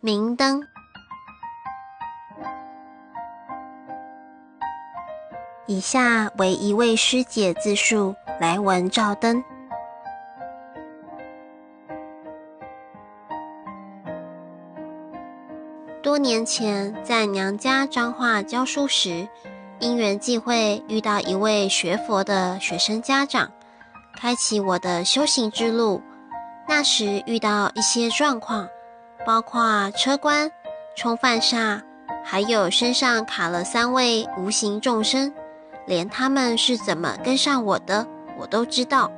明灯。以下为一位师姐自述来文照灯。多年前，在娘家彰化教书时，因缘际会遇到一位学佛的学生家长，开启我的修行之路。那时遇到一些状况，包括车关、冲犯煞，还有身上卡了三位无形众生，连他们是怎么跟上我的，我都知道。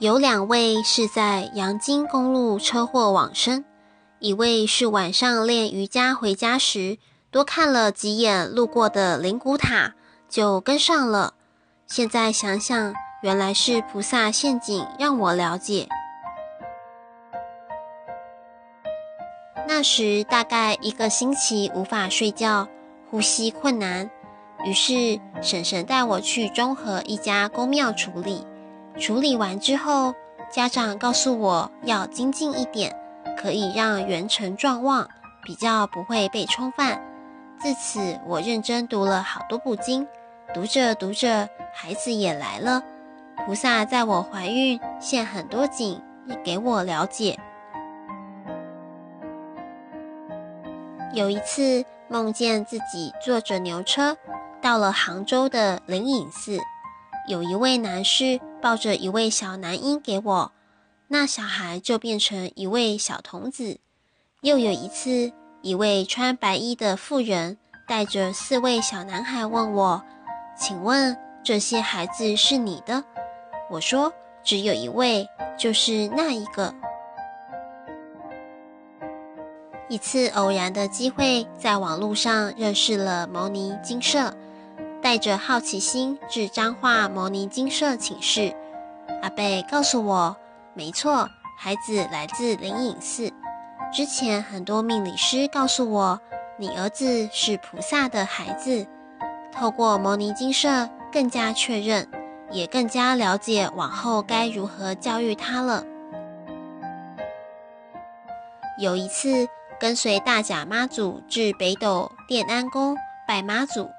有两位是在阳金公路车祸往生，一位是晚上练瑜伽回家时多看了几眼路过的灵骨塔，就跟上了。现在想想，原来是菩萨陷阱，让我了解。那时大概一个星期无法睡觉，呼吸困难，于是婶婶带我去中和一家公庙处理。处理完之后，家长告诉我要精进一点，可以让元辰壮旺，比较不会被冲犯。自此，我认真读了好多部经，读着读着，孩子也来了。菩萨在我怀孕现很多景，也给我了解。有一次梦见自己坐着牛车，到了杭州的灵隐寺。有一位男士抱着一位小男婴给我，那小孩就变成一位小童子。又有一次，一位穿白衣的妇人带着四位小男孩问我：“请问这些孩子是你的？”我说：“只有一位，就是那一个。”一次偶然的机会，在网络上认识了牟尼精舍。带着好奇心至彰化牟尼精舍请示，阿贝告诉我，没错，孩子来自灵隐寺。之前很多命理师告诉我，你儿子是菩萨的孩子。透过牟尼精舍，更加确认，也更加了解往后该如何教育他了。有一次，跟随大甲妈祖至北斗殿安宫拜妈祖。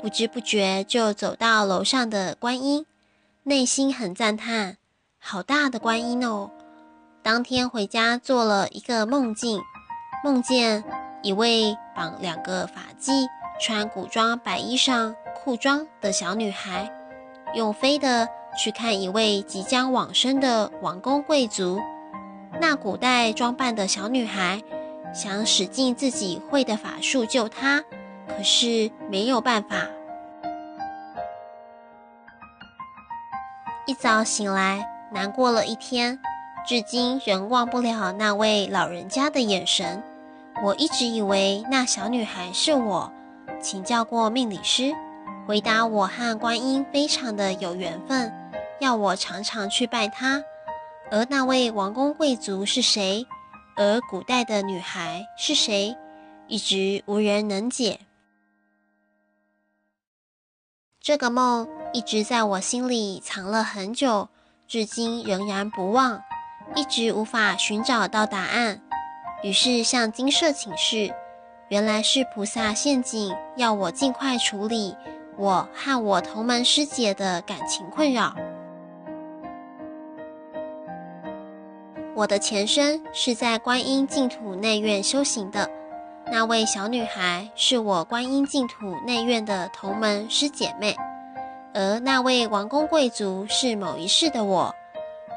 不知不觉就走到楼上的观音，内心很赞叹，好大的观音哦！当天回家做了一个梦境，梦见一位绑两个发髻、穿古装白衣裳、裤装的小女孩，用飞的去看一位即将往生的王公贵族。那古代装扮的小女孩想使尽自己会的法术救他。可是没有办法。一早醒来，难过了一天，至今仍忘不了那位老人家的眼神。我一直以为那小女孩是我，请教过命理师，回答我和观音非常的有缘分，要我常常去拜他。而那位王公贵族是谁？而古代的女孩是谁？一直无人能解。这个梦一直在我心里藏了很久，至今仍然不忘，一直无法寻找到答案。于是向精舍请示，原来是菩萨陷阱，要我尽快处理我和我同门师姐的感情困扰。我的前身是在观音净土内院修行的。那位小女孩是我观音净土内院的同门师姐妹，而那位王公贵族是某一世的我。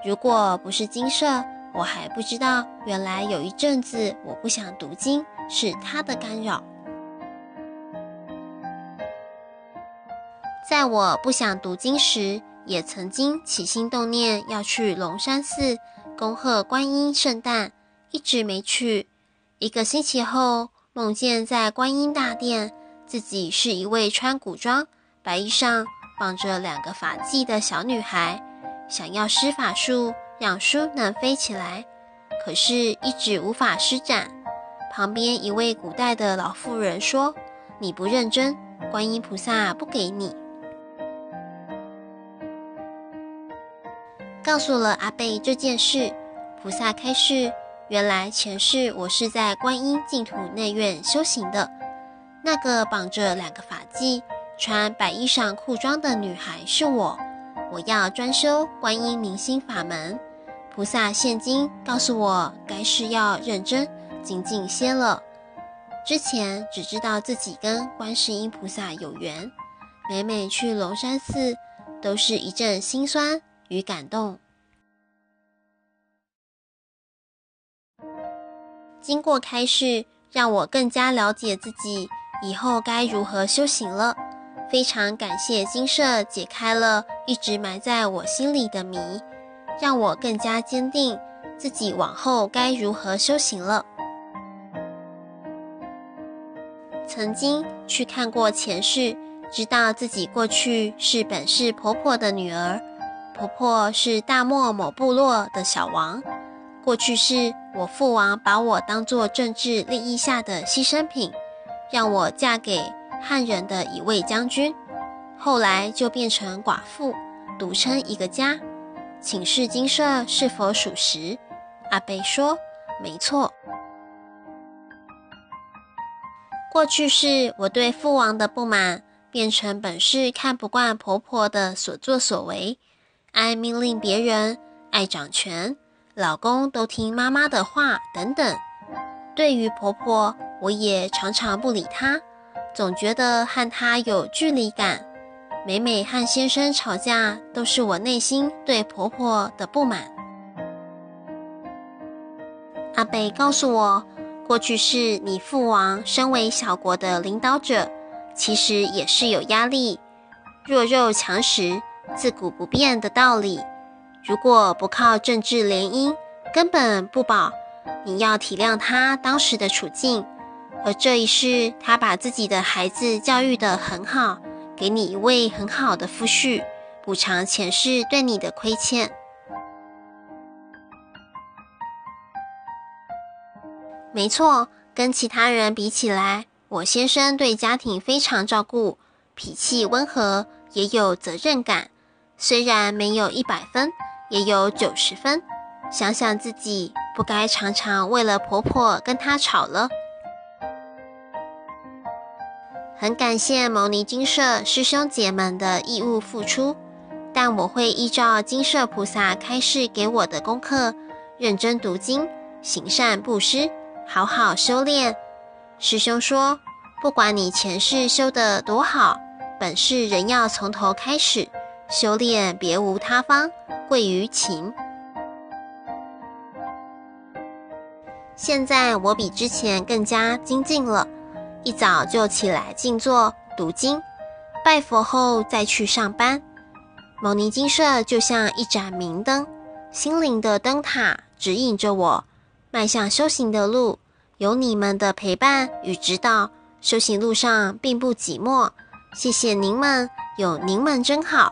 如果不是金舍，我还不知道原来有一阵子我不想读经是他的干扰。在我不想读经时，也曾经起心动念要去龙山寺恭贺观音圣诞，一直没去。一个星期后。梦见在观音大殿，自己是一位穿古装、白衣上绑着两个发髻的小女孩，想要施法术让书能飞起来，可是一直无法施展。旁边一位古代的老妇人说：“你不认真，观音菩萨不给你。”告诉了阿贝这件事。菩萨开示，原来前世我是在观音净土内院修行的。那个绑着两个发髻、穿白衣裳裤装的女孩是我。我要专修观音明心法门。菩萨现今告诉我，该是要认真精进些了。之前只知道自己跟观世音菩萨有缘，每每去龙山寺，都是一阵心酸与感动。经过开示，让我更加了解自己以后该如何修行了。非常感谢金舍解开了一直埋在我心里的谜，让我更加坚定自己往后该如何修行了。曾经去看过前世，知道自己过去是本市婆婆的女儿，婆婆是大漠某部落的小王。过去是我父王把我当作政治利益下的牺牲品，让我嫁给汉人的一位将军，后来就变成寡妇，独撑一个家。请示精舍是否属实？阿贝说没错。过去是我对父王的不满，变成本是看不惯婆婆的所作所为，爱命令别人，爱掌权。老公都听妈妈的话，等等。对于婆婆，我也常常不理她，总觉得和她有距离感。每每和先生吵架，都是我内心对婆婆的不满。阿贝告诉我，过去是你父王身为小国的领导者，其实也是有压力，弱肉强食，自古不变的道理。如果不靠政治联姻，根本不保。你要体谅他当时的处境，而这一世，他把自己的孩子教育得很好，给你一位很好的夫婿，补偿前世对你的亏欠。没错，跟其他人比起来，我先生对家庭非常照顾，脾气温和，也有责任感，虽然没有一百分。也有九十分，想想自己不该常常为了婆婆跟她吵了。很感谢牟尼精舍师兄姐们的义务付出，但我会依照精舍菩萨开示给我的功课，认真读经，行善布施，好好修炼。师兄说，不管你前世修得多好，本世仍要从头开始修炼，别无他方。贵于勤。现在我比之前更加精进了，一早就起来静坐读经，拜佛后再去上班。牟尼精舍就像一盏明灯，心灵的灯塔，指引着我迈向修行的路。有你们的陪伴与指导，修行路上并不寂寞。谢谢您们，有您们真好。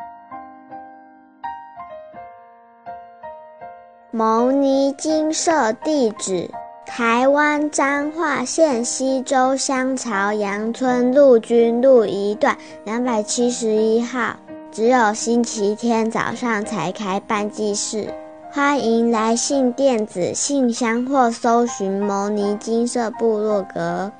牟尼金舍地址：台湾彰化县溪州乡朝阳村陆军路一段两百七十一号，只有星期天早上才开办祭事，欢迎来信电子信箱或搜寻牟尼金色部落格。